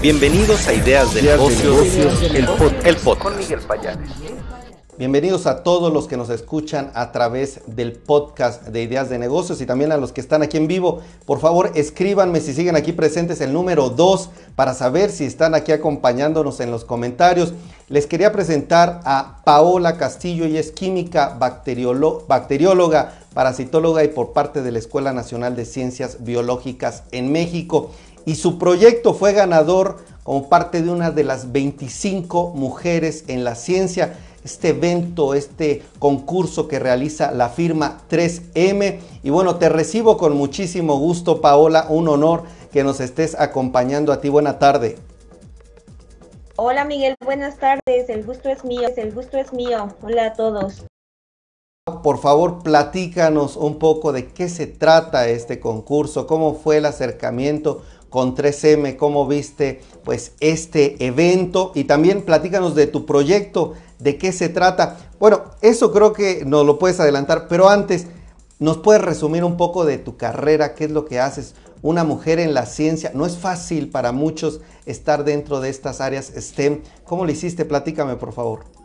Bienvenidos a Ideas de Negocios, el, podcast. Con Miguel Payares. Bienvenidos a todos los que nos escuchan a través del podcast de Ideas de Negocios y también a los que están aquí en vivo. Por favor, escríbanme si siguen aquí presentes el número 2 para saber si están aquí acompañándonos en los comentarios. Les quería presentar a Paola Castillo, y es química bacterióloga, parasitóloga y por parte de la Escuela Nacional de Ciencias Biológicas en México y su proyecto fue ganador como parte de una de las 25 mujeres en la ciencia. Este evento, este concurso que realiza la firma 3M. Y bueno, te recibo con muchísimo gusto, Paola. Un honor que nos estés acompañando a ti. Buena tarde. Hola Miguel, buenas tardes. El gusto es mío, el gusto es mío. Hola a todos. Por favor, platícanos un poco de qué se trata este concurso, cómo fue el acercamiento, con 3M, cómo viste pues este evento y también platícanos de tu proyecto, de qué se trata. Bueno, eso creo que nos lo puedes adelantar, pero antes, ¿nos puedes resumir un poco de tu carrera? ¿Qué es lo que haces? Una mujer en la ciencia, no es fácil para muchos estar dentro de estas áreas STEM. ¿Cómo lo hiciste? Platícame, por favor.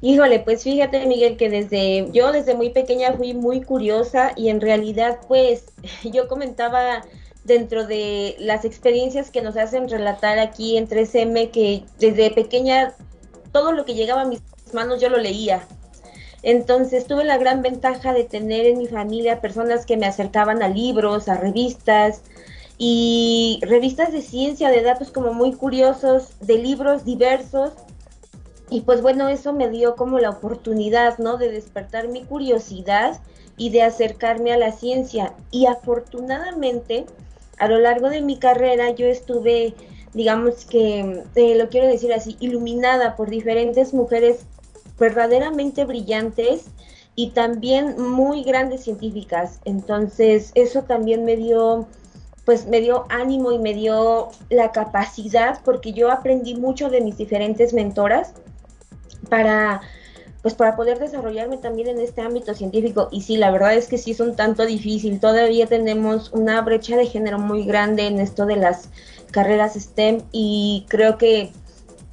Híjole, pues fíjate Miguel que desde yo desde muy pequeña fui muy curiosa y en realidad pues yo comentaba dentro de las experiencias que nos hacen relatar aquí en 3M, que desde pequeña todo lo que llegaba a mis manos yo lo leía. Entonces tuve la gran ventaja de tener en mi familia personas que me acercaban a libros, a revistas y revistas de ciencia, de datos como muy curiosos, de libros diversos. Y pues bueno, eso me dio como la oportunidad, ¿no? De despertar mi curiosidad y de acercarme a la ciencia. Y afortunadamente, a lo largo de mi carrera yo estuve, digamos que, eh, lo quiero decir así, iluminada por diferentes mujeres verdaderamente brillantes y también muy grandes científicas. Entonces, eso también me dio pues me dio ánimo y me dio la capacidad porque yo aprendí mucho de mis diferentes mentoras para pues para poder desarrollarme también en este ámbito científico. Y sí, la verdad es que sí es un tanto difícil. Todavía tenemos una brecha de género muy grande en esto de las carreras STEM y creo que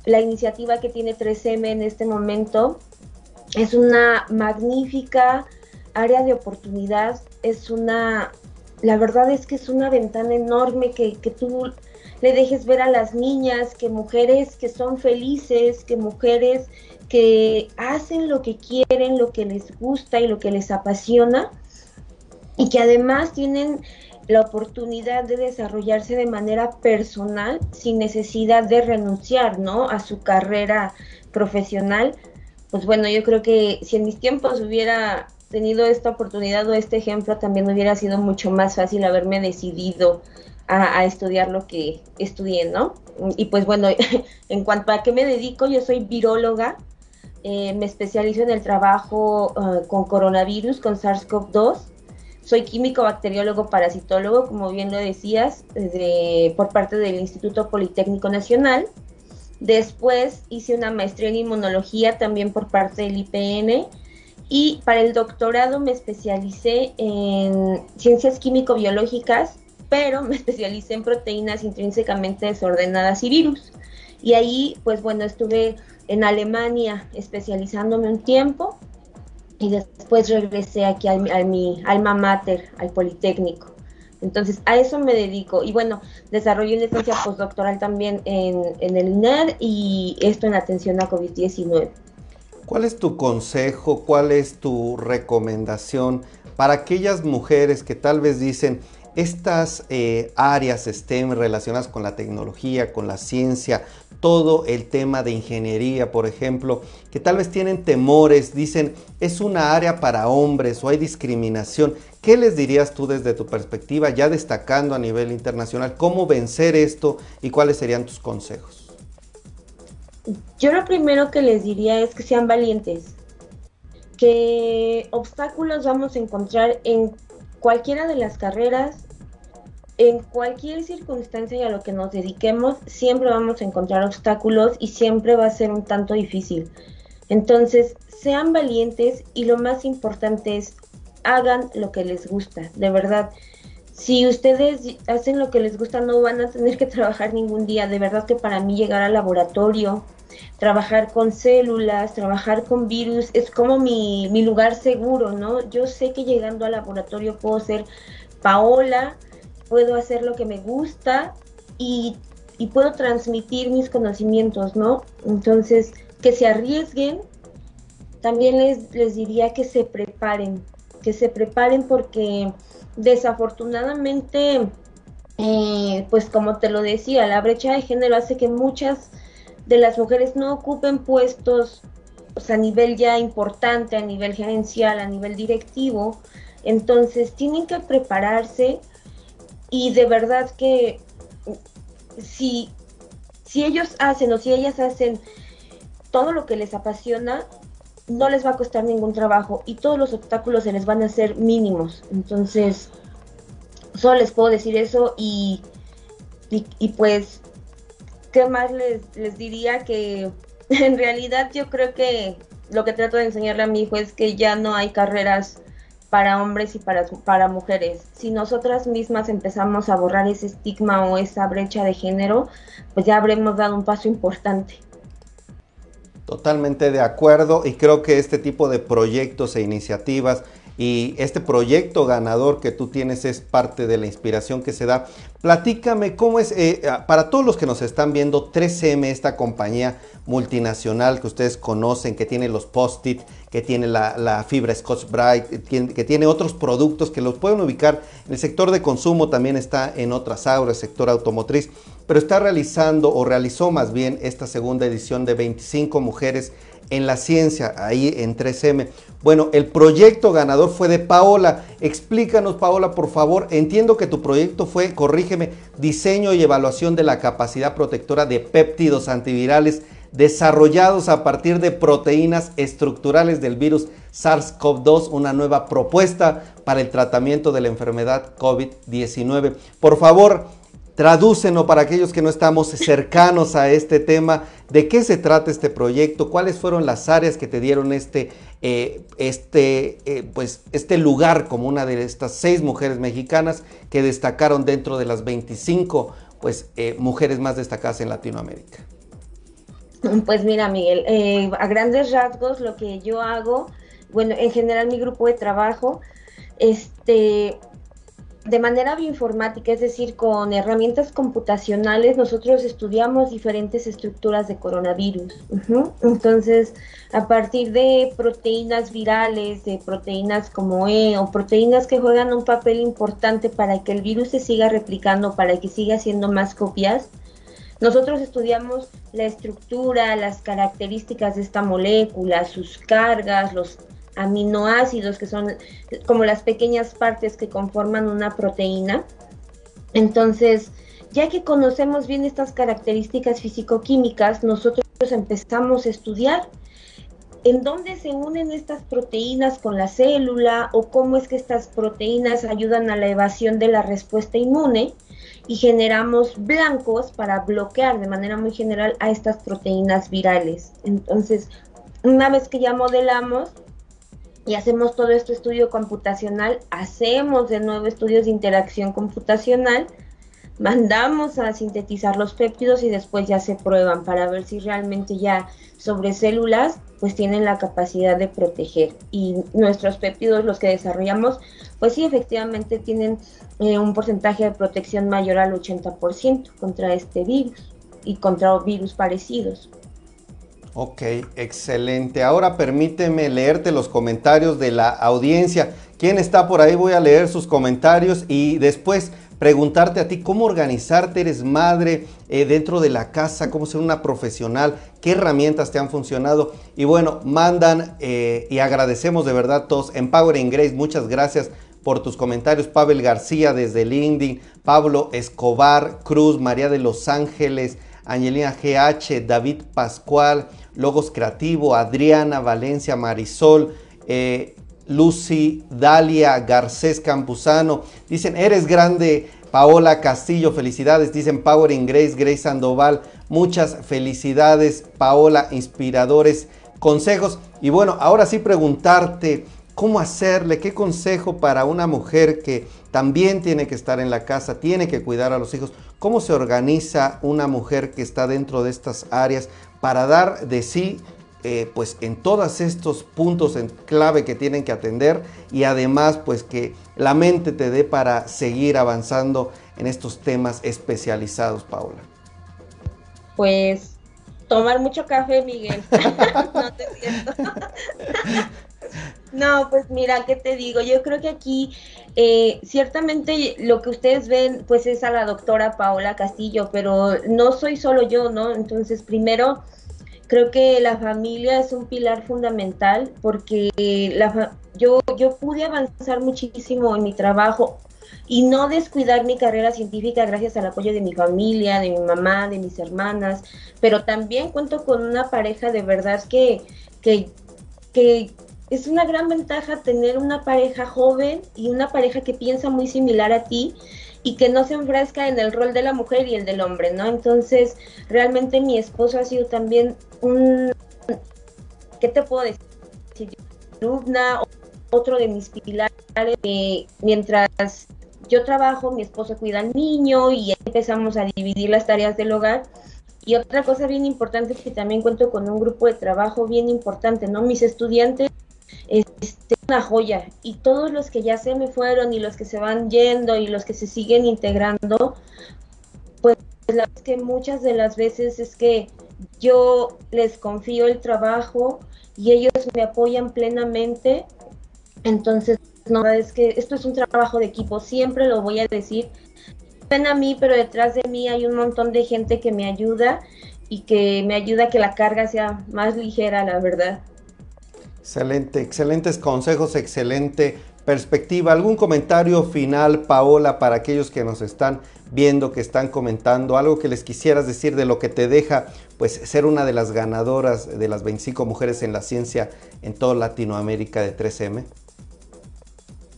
la iniciativa que tiene 3M en este momento es una magnífica área de oportunidad, es una, la verdad es que es una ventana enorme que, que tú le dejes ver a las niñas que mujeres que son felices, que mujeres que hacen lo que quieren, lo que les gusta y lo que les apasiona y que además tienen la oportunidad de desarrollarse de manera personal sin necesidad de renunciar, ¿no? A su carrera profesional. Pues bueno, yo creo que si en mis tiempos hubiera tenido esta oportunidad o este ejemplo, también hubiera sido mucho más fácil haberme decidido a, a estudiar lo que estudié, ¿no? Y pues bueno, en cuanto a qué me dedico, yo soy viróloga, eh, me especializo en el trabajo eh, con coronavirus, con SARS-CoV-2. Soy químico, bacteriólogo, parasitólogo, como bien lo decías, por parte del Instituto Politécnico Nacional. Después hice una maestría en inmunología también por parte del IPN. Y para el doctorado me especialicé en ciencias químico-biológicas, pero me especialicé en proteínas intrínsecamente desordenadas y virus. Y ahí, pues bueno, estuve en Alemania especializándome un tiempo y después regresé aquí a, mi alma mater, al Politécnico. Entonces, a eso me dedico. Y bueno, desarrollé una licencia postdoctoral también en, en el INER y esto en atención a COVID-19. ¿Cuál es tu consejo, cuál es tu recomendación para aquellas mujeres que tal vez dicen, estas eh, áreas STEM relacionadas con la tecnología, con la ciencia, todo el tema de ingeniería, por ejemplo, que tal vez tienen temores, dicen, es una área para hombres o hay discriminación. ¿Qué les dirías tú desde tu perspectiva, ya destacando a nivel internacional, cómo vencer esto y cuáles serían tus consejos? Yo lo primero que les diría es que sean valientes, que obstáculos vamos a encontrar en cualquiera de las carreras, en cualquier circunstancia y a lo que nos dediquemos, siempre vamos a encontrar obstáculos y siempre va a ser un tanto difícil. Entonces, sean valientes y lo más importante es hagan lo que les gusta, de verdad. si ustedes hacen lo que les gusta, no van a tener que trabajar ningún día. De verdad que para mí llegar al laboratorio, trabajar con células, trabajar con virus, es como mi, mi lugar seguro, ¿no? Yo sé que llegando al laboratorio puedo ser Paola, puedo hacer lo que me gusta y, y puedo transmitir mis conocimientos, ¿no? Entonces, que se arriesguen, también les, les diría que se preparen, que se preparen porque desafortunadamente, eh, pues como te lo decía, la brecha de género hace que muchas de las mujeres no ocupen puestos pues, a nivel ya importante, a nivel gerencial, a nivel directivo. Entonces tienen que prepararse y de verdad que si, si ellos hacen o si ellas hacen todo lo que les apasiona, no les va a costar ningún trabajo y todos los obstáculos se les van a hacer mínimos. Entonces, solo les puedo decir eso y, y, pues, ¿qué más les, les diría? Que en realidad yo creo que lo que trato de enseñarle a mi hijo es que ya no hay carreras para hombres y para, para mujeres. Si nosotras mismas empezamos a borrar ese estigma o esa brecha de género, pues ya habremos dado un paso importante. Totalmente de acuerdo y creo que este tipo de proyectos e iniciativas y este proyecto ganador que tú tienes es parte de la inspiración que se da. Platícame cómo es, eh, para todos los que nos están viendo, 3M, esta compañía multinacional que ustedes conocen, que tiene los post-it, que tiene la, fibra Scotch Bright, que tiene otros productos que los pueden ubicar. El sector de consumo también está en otras auras, sector automotriz, pero está realizando o realizó más bien esta segunda edición de 25 mujeres en la ciencia, ahí en 3M. Bueno, el proyecto ganador fue de Paola. Explícanos, Paola, por favor. Entiendo que tu proyecto fue, corrígeme, diseño y evaluación de la capacidad protectora de péptidos antivirales desarrollados a partir de proteínas estructurales del virus SARS-CoV-2, una nueva propuesta para el tratamiento de la enfermedad COVID-19. Por favor, Tradúcenos para aquellos que no estamos cercanos a este tema, de qué se trata este proyecto, cuáles fueron las áreas que te dieron este, eh, este, eh, pues, este lugar como una de estas seis mujeres mexicanas que destacaron dentro de las 25 pues, eh, mujeres más destacadas en Latinoamérica. Pues mira, Miguel, a grandes rasgos lo que yo hago, bueno, en general mi grupo de trabajo, este, de manera bioinformática, es decir, con herramientas computacionales, nosotros estudiamos diferentes estructuras de coronavirus. Entonces, a partir de proteínas virales, de proteínas como E o proteínas que juegan un papel importante para que el virus se siga replicando, para que siga haciendo más copias, nosotros estudiamos la estructura, las características de esta molécula, sus cargas, los aminoácidos, que son como las pequeñas partes que conforman una proteína. Entonces, ya que conocemos bien estas características físico-químicas, nosotros empezamos a estudiar en dónde se unen estas proteínas con la célula o cómo es que estas proteínas ayudan a la evasión de la respuesta inmune y generamos blancos para bloquear de manera muy general a estas proteínas virales. Entonces, una vez que ya modelamos, y hacemos todo este estudio computacional, hacemos de nuevo estudios de interacción computacional, mandamos a sintetizar los péptidos y después ya se prueban para ver si realmente ya sobre células pues tienen la capacidad de proteger y nuestros péptidos los que desarrollamos pues sí efectivamente tienen eh, un porcentaje de protección mayor al 80% contra este virus y contra virus parecidos. Ok, excelente. Ahora permíteme leerte los comentarios de la audiencia. ¿Quién está por ahí? Voy a leer sus comentarios y después preguntarte a ti cómo organizarte, eres madre eh, dentro de la casa, cómo ser una profesional, qué herramientas te han funcionado. Y bueno, mandan eh, y agradecemos de verdad todos. Empowering Grace, muchas gracias por tus comentarios. Pavel García desde LinkedIn, Pablo Escobar Cruz, María de Los Ángeles, Angelina GH, David Pascual, Logos Creativo, Adriana, Valencia, Marisol, eh, Lucy, Dalia, Garcés Campuzano. Dicen, eres grande, Paola Castillo, felicidades. Dicen Power in Grace, Grace Sandoval. Muchas felicidades, Paola, inspiradores, consejos. Y bueno, ahora sí preguntarte, ¿cómo hacerle? ¿Qué consejo para una mujer que, también tiene que estar en la casa, tiene que cuidar a los hijos. ¿Cómo se organiza una mujer que está dentro de estas áreas para dar de sí eh, pues en todos estos puntos en clave que tienen que atender y además pues que la mente te dé para seguir avanzando en estos temas especializados, Paula? Pues tomar mucho café, Miguel. no te siento. no, pues mira, ¿qué te digo? Yo creo que aquí eh, ciertamente lo que ustedes ven pues es a la doctora Paola Castillo, pero no soy solo yo, ¿no? Entonces, primero Creo que la familia es un pilar fundamental porque la, yo, yo pude avanzar muchísimo en mi trabajo y no descuidar mi carrera científica gracias al apoyo de mi familia, de mi mamá, de mis hermanas, pero también cuento con una pareja de verdad que, que, que es una gran ventaja tener una pareja joven y una pareja que piensa muy similar a ti y que no se enfrasca en el rol de la mujer y el del hombre, ¿no? Entonces, realmente mi esposo ha sido también un, ¿qué te puedo decir? Alumna, otro de mis pilares, mientras yo trabajo, mi esposo cuida al niño y empezamos a dividir las tareas del hogar. Y otra cosa bien importante es que también cuento con un grupo de trabajo bien importante, ¿no? Mis estudiantes es este, una joya y todos los que ya se me fueron y los que se van yendo y los que se siguen integrando, pues la es que muchas de las veces es que yo les confío el trabajo y ellos me apoyan plenamente. Entonces, no, es que esto es un trabajo de equipo, siempre lo voy a decir. Ven a mí, pero detrás de mí hay un montón de gente que me ayuda y que me ayuda a que la carga sea más ligera, la verdad. Excelente, excelentes consejos, excelente perspectiva. ¿Algún comentario final, Paola, para aquellos que nos están viendo, que están comentando? Algo que les quisieras decir de lo que te deja pues ser una de las ganadoras de las 25 mujeres en la ciencia en toda Latinoamérica de 3M?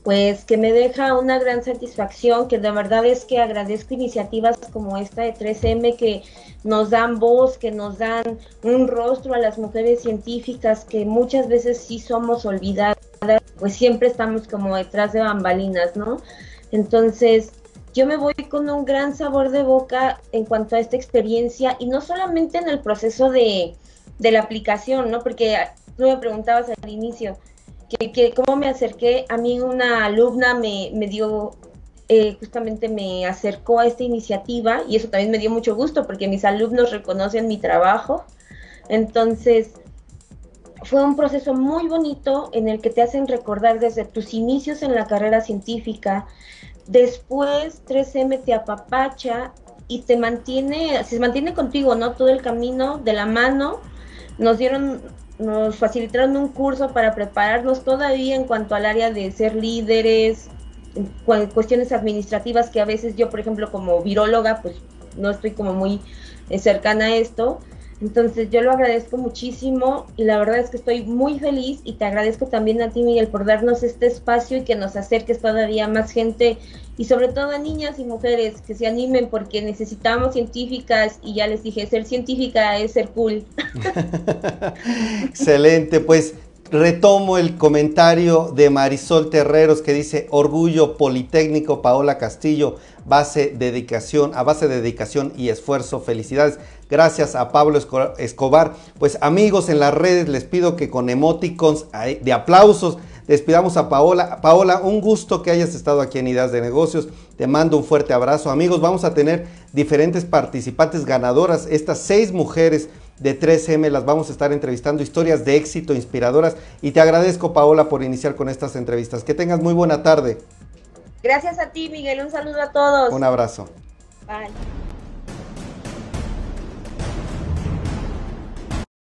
Pues que me deja una gran satisfacción, que de verdad es que agradezco iniciativas como esta de 3M que nos dan voz, que nos dan un rostro a las mujeres científicas que muchas veces sí somos olvidadas, pues siempre estamos como detrás de bambalinas, ¿no? Entonces, yo me voy con un gran sabor de boca en cuanto a esta experiencia y no solamente en el proceso de, de la aplicación, ¿no? Porque tú me preguntabas al inicio, que, cómo me acerqué, a mí una alumna me, me dio, eh, justamente me acercó a esta iniciativa y eso también me dio mucho gusto porque mis alumnos reconocen mi trabajo. Entonces, fue un proceso muy bonito en el que te hacen recordar desde tus inicios en la carrera científica, después 3M te apapacha y te mantiene, se mantiene contigo, ¿no? Todo el camino de la mano. Nos dieron nos facilitaron un curso para prepararnos todavía en cuanto al área de ser líderes, cuestiones administrativas que a veces yo, por ejemplo, como viróloga, pues no estoy como muy eh, cercana a esto. Entonces yo lo agradezco muchísimo y la verdad es que estoy muy feliz y te agradezco también a ti Miguel por darnos este espacio y que nos acerques todavía más gente y sobre todo a niñas y mujeres que se animen porque necesitamos científicas y ya les dije, ser científica es ser cool. Excelente, pues retomo el comentario de Marisol Terreros que dice Orgullo Politécnico Paola Castillo, base dedicación, a base de dedicación y esfuerzo. Felicidades. Gracias a Pablo Escobar. Pues amigos en las redes les pido que con emoticons de aplausos despidamos a Paola. Paola, un gusto que hayas estado aquí en Ideas de Negocios. Te mando un fuerte abrazo. Amigos, vamos a tener diferentes participantes ganadoras. Estas seis mujeres de 3M las vamos a estar entrevistando, historias de éxito inspiradoras. Y te agradezco, Paola, por iniciar con estas entrevistas. Que tengas muy buena tarde. Gracias a ti, Miguel. Un saludo a todos. Un abrazo. Bye.